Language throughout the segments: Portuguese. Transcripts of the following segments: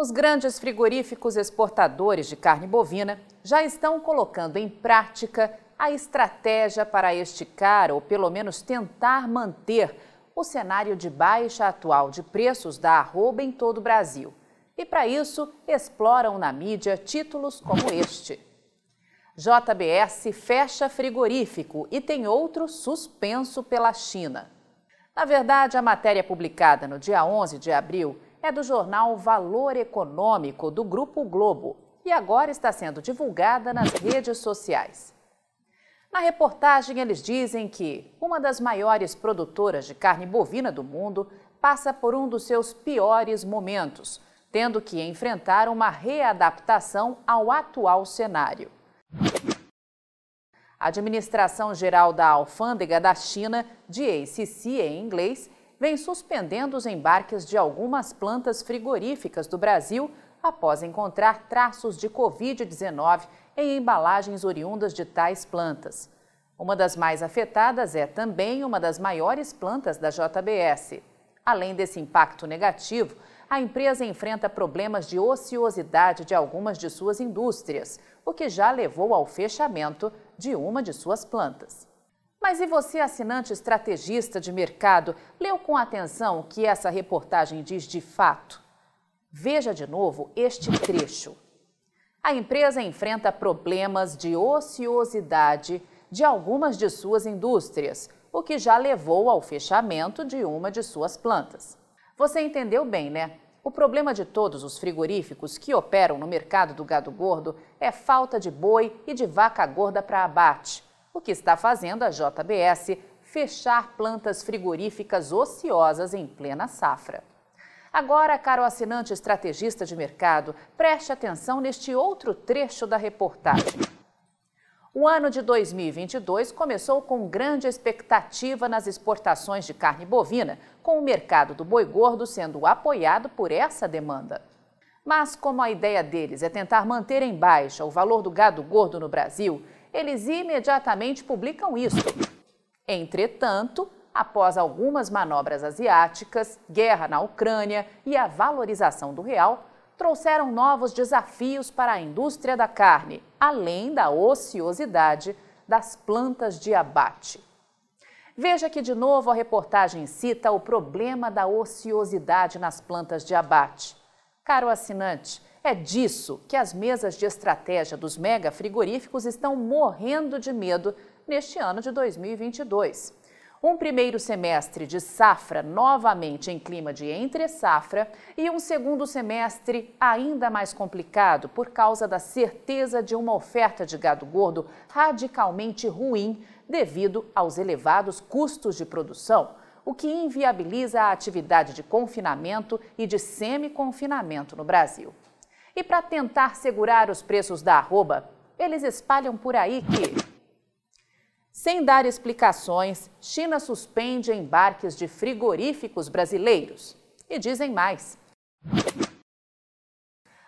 Os grandes frigoríficos exportadores de carne bovina já estão colocando em prática a estratégia para esticar ou pelo menos tentar manter o cenário de baixa atual de preços da arroba em todo o Brasil. E para isso, exploram na mídia títulos como este. JBS fecha frigorífico e tem outro suspenso pela China. Na verdade, a matéria publicada no dia 11 de abril é do jornal Valor Econômico do Grupo Globo e agora está sendo divulgada nas redes sociais. Na reportagem, eles dizem que uma das maiores produtoras de carne bovina do mundo passa por um dos seus piores momentos, tendo que enfrentar uma readaptação ao atual cenário. A Administração Geral da Alfândega da China, de ACC em inglês, vem suspendendo os embarques de algumas plantas frigoríficas do Brasil após encontrar traços de Covid-19 em embalagens oriundas de tais plantas. Uma das mais afetadas é também uma das maiores plantas da JBS. Além desse impacto negativo, a empresa enfrenta problemas de ociosidade de algumas de suas indústrias, o que já levou ao fechamento de uma de suas plantas. Mas e você, assinante estrategista de mercado, leu com atenção o que essa reportagem diz de fato? Veja de novo este trecho. A empresa enfrenta problemas de ociosidade de algumas de suas indústrias, o que já levou ao fechamento de uma de suas plantas. Você entendeu bem, né? O problema de todos os frigoríficos que operam no mercado do gado gordo é falta de boi e de vaca gorda para abate o que está fazendo a JBS fechar plantas frigoríficas ociosas em plena safra. Agora, caro assinante estrategista de mercado, preste atenção neste outro trecho da reportagem. O ano de 2022 começou com grande expectativa nas exportações de carne bovina, com o mercado do boi gordo sendo apoiado por essa demanda. Mas, como a ideia deles é tentar manter em baixa o valor do gado gordo no Brasil, eles imediatamente publicam isso. Entretanto, após algumas manobras asiáticas, guerra na Ucrânia e a valorização do real, trouxeram novos desafios para a indústria da carne, além da ociosidade das plantas de abate. Veja que de novo a reportagem cita o problema da ociosidade nas plantas de abate. Caro assinante, é disso que as mesas de estratégia dos mega frigoríficos estão morrendo de medo neste ano de 2022. Um primeiro semestre de safra novamente em clima de entre-safra e um segundo semestre ainda mais complicado por causa da certeza de uma oferta de gado gordo radicalmente ruim devido aos elevados custos de produção, o que inviabiliza a atividade de confinamento e de semi-confinamento no Brasil. E para tentar segurar os preços da arroba, eles espalham por aí que, sem dar explicações, China suspende embarques de frigoríficos brasileiros. E dizem mais.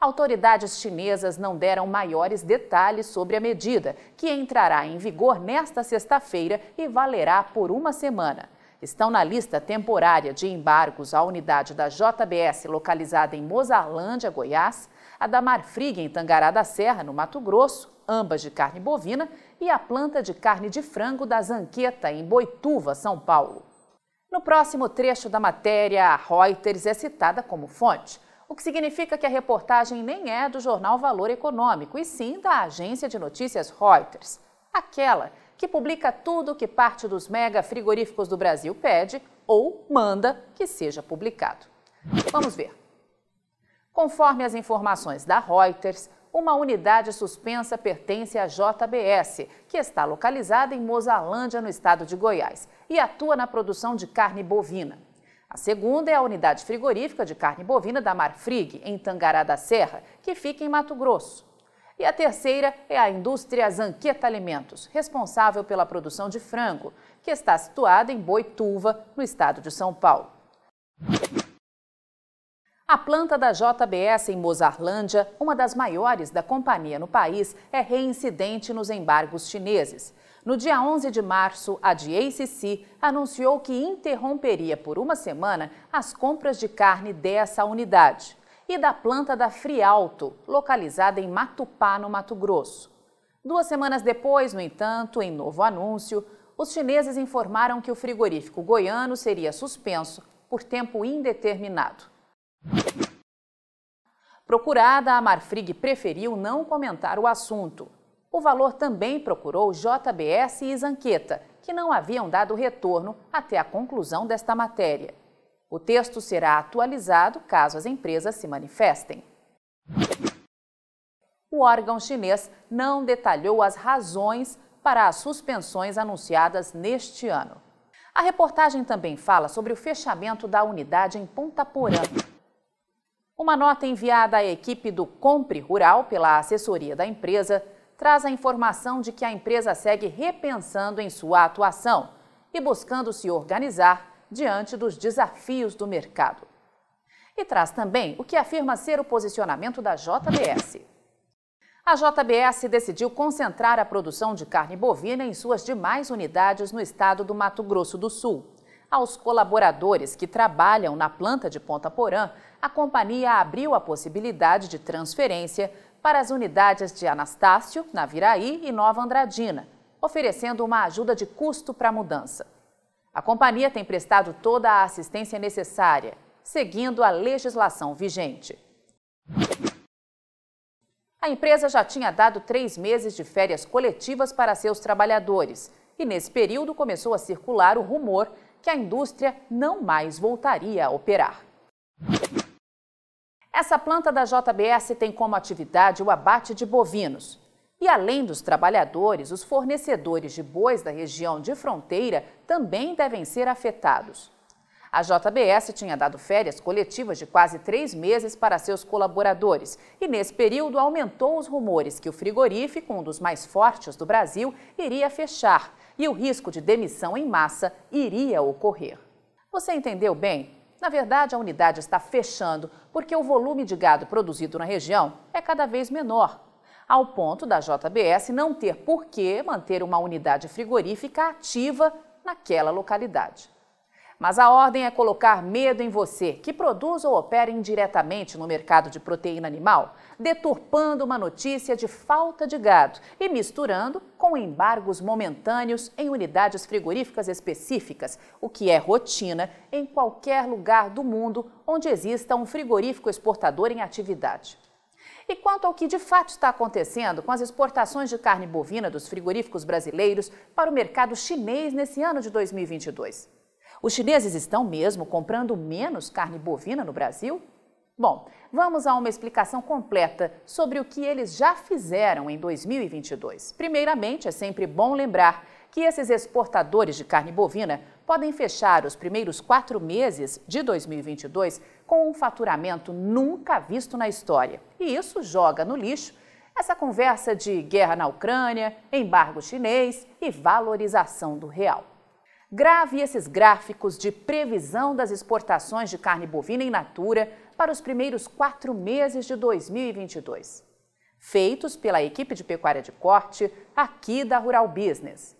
Autoridades chinesas não deram maiores detalhes sobre a medida, que entrará em vigor nesta sexta-feira e valerá por uma semana. Estão na lista temporária de embargos a unidade da JBS localizada em Mozarlândia, Goiás, a da Marfrig em Tangará da Serra, no Mato Grosso, ambas de carne bovina, e a planta de carne de frango da Zanqueta, em Boituva, São Paulo. No próximo trecho da matéria, a Reuters é citada como fonte, o que significa que a reportagem nem é do jornal Valor Econômico, e sim da agência de notícias Reuters, aquela que publica tudo o que parte dos mega frigoríficos do Brasil pede ou manda que seja publicado. Vamos ver. Conforme as informações da Reuters, uma unidade suspensa pertence à JBS, que está localizada em Mozalândia, no estado de Goiás, e atua na produção de carne bovina. A segunda é a unidade frigorífica de carne bovina da Marfrig, em Tangará da Serra, que fica em Mato Grosso. E a terceira é a indústria Zanqueta Alimentos, responsável pela produção de frango, que está situada em Boituva, no estado de São Paulo. A planta da JBS em Mozarlândia, uma das maiores da companhia no país, é reincidente nos embargos chineses. No dia 11 de março, a DACC anunciou que interromperia por uma semana as compras de carne dessa unidade. E da planta da Frialto, localizada em Matupá, no Mato Grosso. Duas semanas depois, no entanto, em novo anúncio, os chineses informaram que o frigorífico goiano seria suspenso por tempo indeterminado. Procurada, a Marfrig preferiu não comentar o assunto. O valor também procurou JBS e Zanqueta, que não haviam dado retorno até a conclusão desta matéria. O texto será atualizado caso as empresas se manifestem. O órgão chinês não detalhou as razões para as suspensões anunciadas neste ano. A reportagem também fala sobre o fechamento da unidade em Ponta Porã. Uma nota enviada à equipe do Compre Rural pela assessoria da empresa traz a informação de que a empresa segue repensando em sua atuação e buscando se organizar diante dos desafios do mercado. E traz também o que afirma ser o posicionamento da JBS. A JBS decidiu concentrar a produção de carne bovina em suas demais unidades no estado do Mato Grosso do Sul. Aos colaboradores que trabalham na planta de Ponta Porã, a companhia abriu a possibilidade de transferência para as unidades de Anastácio, Naviraí e Nova Andradina, oferecendo uma ajuda de custo para a mudança. A companhia tem prestado toda a assistência necessária, seguindo a legislação vigente. A empresa já tinha dado três meses de férias coletivas para seus trabalhadores e, nesse período, começou a circular o rumor que a indústria não mais voltaria a operar. Essa planta da JBS tem como atividade o abate de bovinos, e além dos trabalhadores, os fornecedores de bois da região de fronteira também devem ser afetados. A JBS tinha dado férias coletivas de quase três meses para seus colaboradores e, nesse período, aumentou os rumores que o frigorífico, um dos mais fortes do Brasil, iria fechar e o risco de demissão em massa iria ocorrer. Você entendeu bem? Na verdade, a unidade está fechando porque o volume de gado produzido na região é cada vez menor ao ponto da JBS não ter por que manter uma unidade frigorífica ativa naquela localidade. Mas a ordem é colocar medo em você, que produz ou opera indiretamente no mercado de proteína animal, deturpando uma notícia de falta de gado e misturando com embargos momentâneos em unidades frigoríficas específicas, o que é rotina em qualquer lugar do mundo onde exista um frigorífico exportador em atividade. E quanto ao que de fato está acontecendo com as exportações de carne bovina dos frigoríficos brasileiros para o mercado chinês nesse ano de 2022? Os chineses estão mesmo comprando menos carne bovina no Brasil? Bom, vamos a uma explicação completa sobre o que eles já fizeram em 2022. Primeiramente, é sempre bom lembrar que esses exportadores de carne bovina podem fechar os primeiros quatro meses de 2022 com um faturamento nunca visto na história. E isso joga no lixo essa conversa de guerra na Ucrânia, embargo chinês e valorização do real. Grave esses gráficos de previsão das exportações de carne bovina in natura para os primeiros quatro meses de 2022. Feitos pela equipe de pecuária de corte aqui da Rural Business.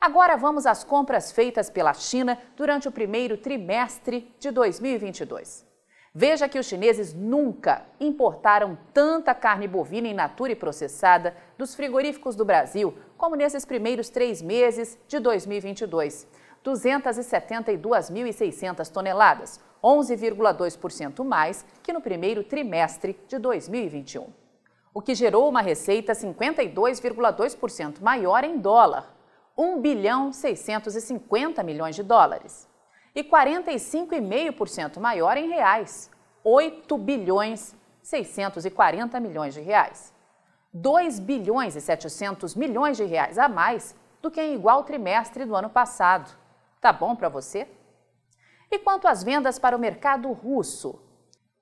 Agora vamos às compras feitas pela China durante o primeiro trimestre de 2022. Veja que os chineses nunca importaram tanta carne bovina in natura e processada dos frigoríficos do Brasil como nesses primeiros três meses de 2022. 272.600 toneladas, 11,2% mais que no primeiro trimestre de 2021. O que gerou uma receita 52,2% maior em dólar, 1 bilhão 650 milhões de dólares. E 45,5% maior em reais, 8 bilhões 640 milhões de reais. 2 bilhões e 700 milhões de reais a mais do que em igual trimestre do ano passado. Tá bom para você? E quanto às vendas para o mercado russo?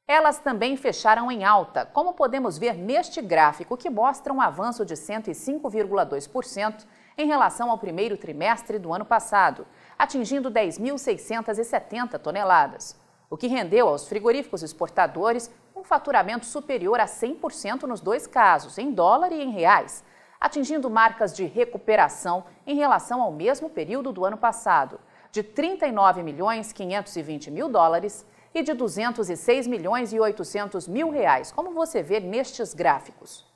Elas também fecharam em alta, como podemos ver neste gráfico que mostra um avanço de 105,2% em relação ao primeiro trimestre do ano passado, atingindo 10.670 toneladas, o que rendeu aos frigoríficos exportadores um faturamento superior a 100% nos dois casos, em dólar e em reais, atingindo marcas de recuperação em relação ao mesmo período do ano passado, de 39 milhões 520 mil dólares e de 206 milhões e 800 mil reais, como você vê nestes gráficos.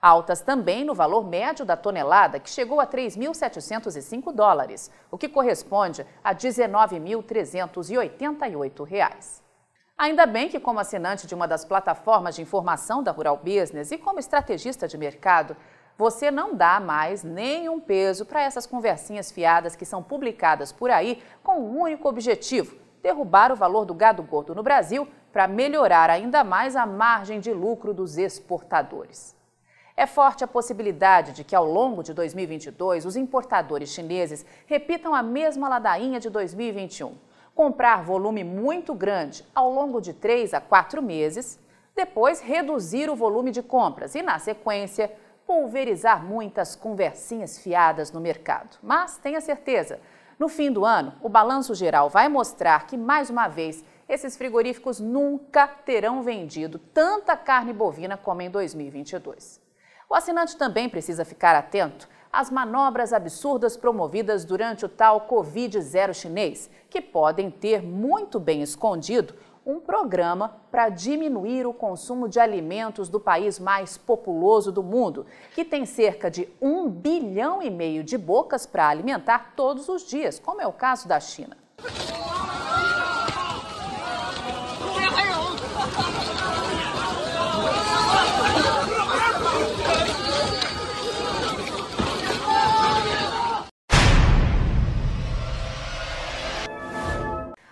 Altas também no valor médio da tonelada, que chegou a 3.705 dólares, o que corresponde a 19.388 reais. Ainda bem que, como assinante de uma das plataformas de informação da Rural Business e como estrategista de mercado, você não dá mais nenhum peso para essas conversinhas fiadas que são publicadas por aí com um único objetivo: derrubar o valor do gado gordo no Brasil para melhorar ainda mais a margem de lucro dos exportadores. É forte a possibilidade de que, ao longo de 2022, os importadores chineses repitam a mesma ladainha de 2021. Comprar volume muito grande ao longo de três a quatro meses, depois reduzir o volume de compras e, na sequência, pulverizar muitas conversinhas fiadas no mercado. Mas tenha certeza, no fim do ano, o balanço geral vai mostrar que, mais uma vez, esses frigoríficos nunca terão vendido tanta carne bovina como em 2022. O assinante também precisa ficar atento às manobras absurdas promovidas durante o tal Covid-0 chinês, que podem ter muito bem escondido um programa para diminuir o consumo de alimentos do país mais populoso do mundo, que tem cerca de um bilhão e meio de bocas para alimentar todos os dias, como é o caso da China.